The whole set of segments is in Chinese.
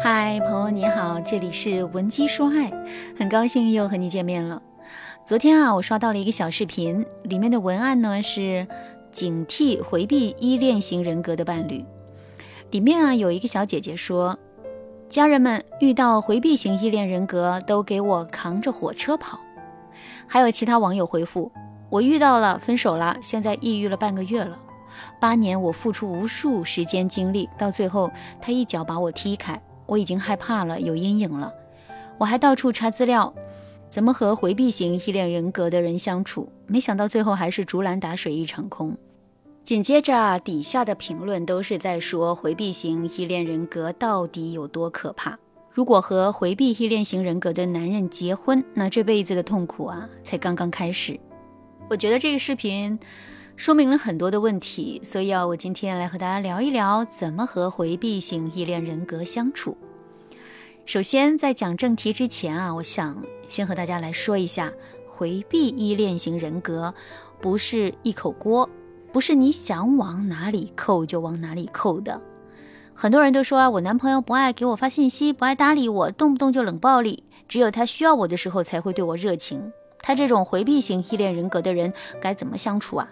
嗨，朋友你好，这里是文姬说爱，很高兴又和你见面了。昨天啊，我刷到了一个小视频，里面的文案呢是警惕回避依恋型人格的伴侣。里面啊有一个小姐姐说，家人们遇到回避型依恋人格都给我扛着火车跑。还有其他网友回复，我遇到了，分手了，现在抑郁了半个月了。八年我付出无数时间精力，到最后他一脚把我踢开。我已经害怕了，有阴影了。我还到处查资料，怎么和回避型依恋人格的人相处？没想到最后还是竹篮打水一场空。紧接着，底下的评论都是在说回避型依恋人格到底有多可怕。如果和回避依恋型人格的男人结婚，那这辈子的痛苦啊，才刚刚开始。我觉得这个视频说明了很多的问题，所以啊，我今天来和大家聊一聊怎么和回避型依恋人格相处。首先，在讲正题之前啊，我想先和大家来说一下，回避依恋型人格不是一口锅，不是你想往哪里扣就往哪里扣的。很多人都说啊，我男朋友不爱给我发信息，不爱搭理我，动不动就冷暴力，只有他需要我的时候才会对我热情。他这种回避型依恋人格的人该怎么相处啊？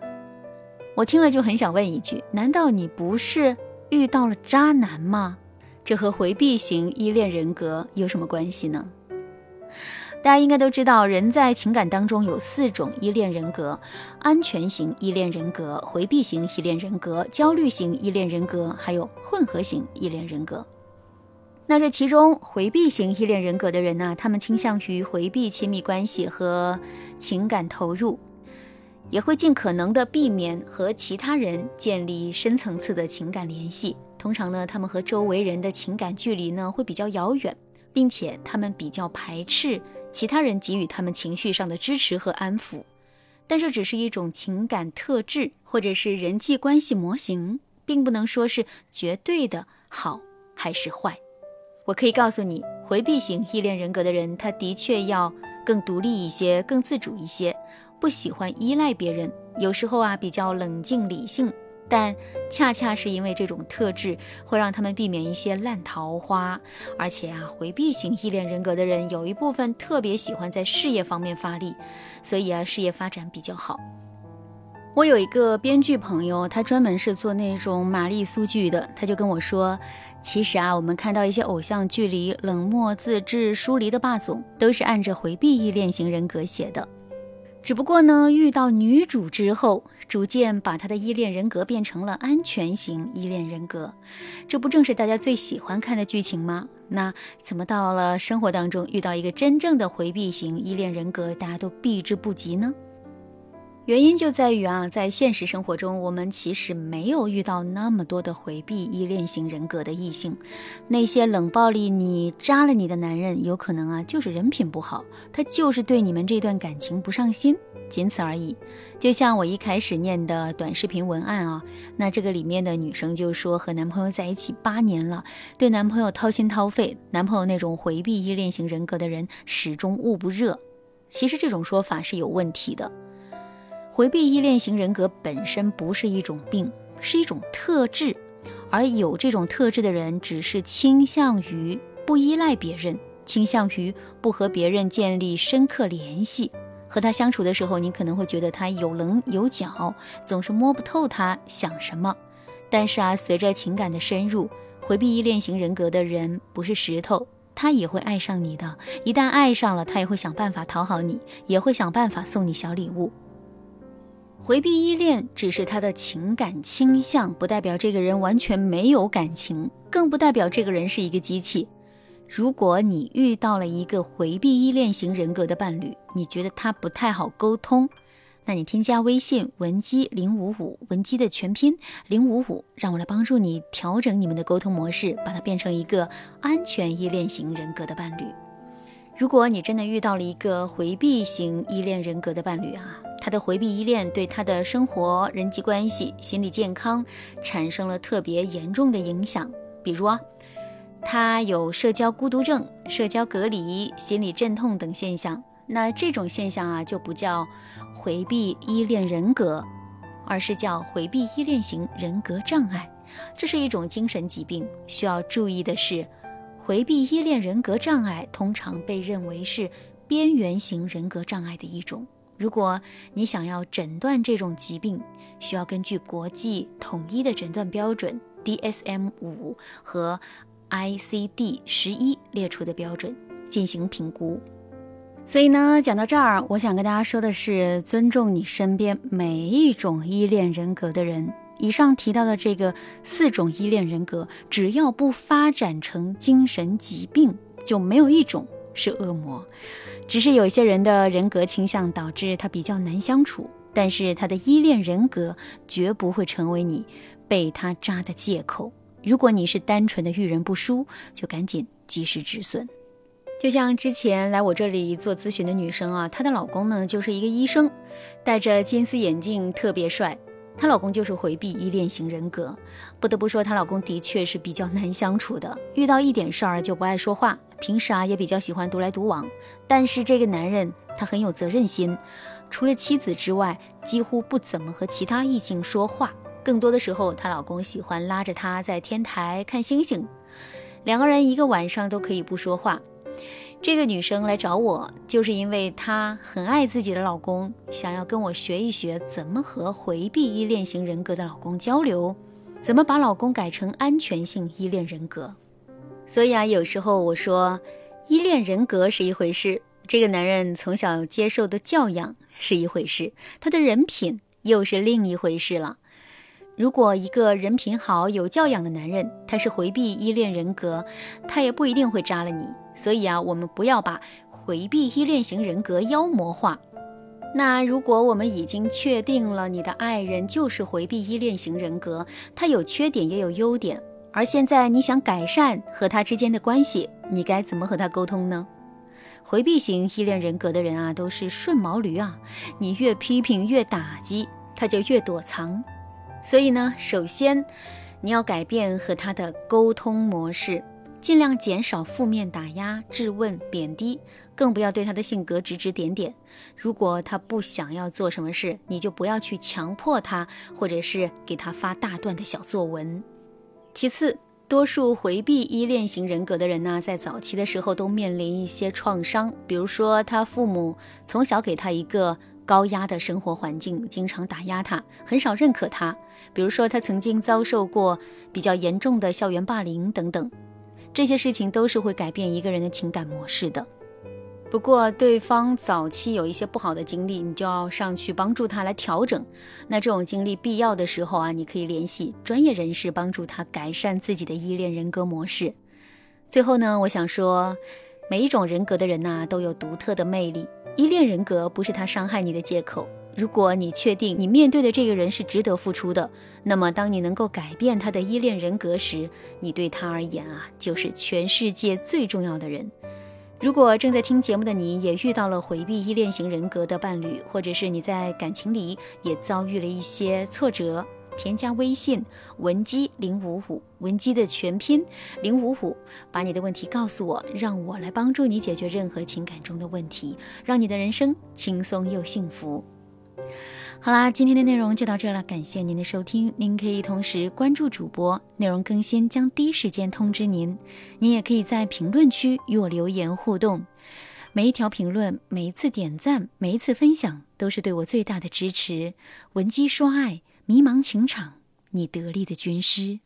我听了就很想问一句：难道你不是遇到了渣男吗？这和回避型依恋人格有什么关系呢？大家应该都知道，人在情感当中有四种依恋人格：安全型依恋人格、回避型依恋人格、焦虑型依恋人格，还有混合型依恋人格。那这其中，回避型依恋人格的人呢，他们倾向于回避亲密关系和情感投入，也会尽可能的避免和其他人建立深层次的情感联系。通常呢，他们和周围人的情感距离呢会比较遥远，并且他们比较排斥其他人给予他们情绪上的支持和安抚。但这只是一种情感特质，或者是人际关系模型，并不能说是绝对的好还是坏。我可以告诉你，回避型依恋人格的人，他的确要更独立一些，更自主一些，不喜欢依赖别人，有时候啊比较冷静理性。但恰恰是因为这种特质，会让他们避免一些烂桃花。而且啊，回避型依恋人格的人有一部分特别喜欢在事业方面发力，所以啊，事业发展比较好。我有一个编剧朋友，他专门是做那种玛丽苏剧的，他就跟我说，其实啊，我们看到一些偶像剧里冷漠、自制、疏离的霸总，都是按着回避依恋型人格写的。只不过呢，遇到女主之后，逐渐把她的依恋人格变成了安全型依恋人格，这不正是大家最喜欢看的剧情吗？那怎么到了生活当中遇到一个真正的回避型依恋人格，大家都避之不及呢？原因就在于啊，在现实生活中，我们其实没有遇到那么多的回避依恋型人格的异性。那些冷暴力你、扎了你的男人，有可能啊，就是人品不好，他就是对你们这段感情不上心，仅此而已。就像我一开始念的短视频文案啊，那这个里面的女生就说，和男朋友在一起八年了，对男朋友掏心掏肺，男朋友那种回避依恋型人格的人始终捂不热。其实这种说法是有问题的。回避依恋型人格本身不是一种病，是一种特质，而有这种特质的人，只是倾向于不依赖别人，倾向于不和别人建立深刻联系。和他相处的时候，你可能会觉得他有棱有角，总是摸不透他想什么。但是啊，随着情感的深入，回避依恋型人格的人不是石头，他也会爱上你的。一旦爱上了，他也会想办法讨好你，也会想办法送你小礼物。回避依恋只是他的情感倾向，不代表这个人完全没有感情，更不代表这个人是一个机器。如果你遇到了一个回避依恋型人格的伴侣，你觉得他不太好沟通，那你添加微信文姬零五五，文姬的全拼零五五，让我来帮助你调整你们的沟通模式，把它变成一个安全依恋型人格的伴侣。如果你真的遇到了一个回避型依恋人格的伴侣啊。他的回避依恋对他的生活、人际关系、心理健康产生了特别严重的影响。比如啊，他有社交孤独症、社交隔离、心理阵痛等现象。那这种现象啊，就不叫回避依恋人格，而是叫回避依恋型人格障碍。这是一种精神疾病，需要注意的是，回避依恋人格障碍通常被认为是边缘型人格障碍的一种。如果你想要诊断这种疾病，需要根据国际统一的诊断标准 DSM 五和 ICD 十一列出的标准进行评估。所以呢，讲到这儿，我想跟大家说的是，尊重你身边每一种依恋人格的人。以上提到的这个四种依恋人格，只要不发展成精神疾病，就没有一种是恶魔。只是有些人的人格倾向导致他比较难相处，但是他的依恋人格绝不会成为你被他扎的借口。如果你是单纯的遇人不淑，就赶紧及时止损。就像之前来我这里做咨询的女生啊，她的老公呢就是一个医生，戴着金丝眼镜，特别帅。她老公就是回避依恋型人格，不得不说，她老公的确是比较难相处的，遇到一点事儿就不爱说话，平时啊也比较喜欢独来独往。但是这个男人他很有责任心，除了妻子之外，几乎不怎么和其他异性说话，更多的时候，她老公喜欢拉着她在天台看星星，两个人一个晚上都可以不说话。这个女生来找我，就是因为她很爱自己的老公，想要跟我学一学怎么和回避依恋型人格的老公交流，怎么把老公改成安全性依恋人格。所以啊，有时候我说，依恋人格是一回事，这个男人从小接受的教养是一回事，他的人品又是另一回事了。如果一个人品好、有教养的男人，他是回避依恋人格，他也不一定会扎了你。所以啊，我们不要把回避依恋型人格妖魔化。那如果我们已经确定了你的爱人就是回避依恋型人格，他有缺点也有优点，而现在你想改善和他之间的关系，你该怎么和他沟通呢？回避型依恋人格的人啊，都是顺毛驴啊，你越批评越打击，他就越躲藏。所以呢，首先你要改变和他的沟通模式，尽量减少负面打压、质问、贬低，更不要对他的性格指指点点。如果他不想要做什么事，你就不要去强迫他，或者是给他发大段的小作文。其次，多数回避依恋型人格的人呢，在早期的时候都面临一些创伤，比如说他父母从小给他一个。高压的生活环境经常打压他，很少认可他。比如说，他曾经遭受过比较严重的校园霸凌等等，这些事情都是会改变一个人的情感模式的。不过，对方早期有一些不好的经历，你就要上去帮助他来调整。那这种经历必要的时候啊，你可以联系专业人士帮助他改善自己的依恋人格模式。最后呢，我想说，每一种人格的人呐，都有独特的魅力。依恋人格不是他伤害你的借口。如果你确定你面对的这个人是值得付出的，那么当你能够改变他的依恋人格时，你对他而言啊，就是全世界最重要的人。如果正在听节目的你也遇到了回避依恋型人格的伴侣，或者是你在感情里也遭遇了一些挫折。添加微信文姬零五五，文姬的全拼零五五，把你的问题告诉我，让我来帮助你解决任何情感中的问题，让你的人生轻松又幸福。好啦，今天的内容就到这了，感谢您的收听。您可以同时关注主播，内容更新将第一时间通知您。您也可以在评论区与我留言互动，每一条评论、每一次点赞、每一次分享，都是对我最大的支持。文姬说爱。迷茫情场，你得力的军师。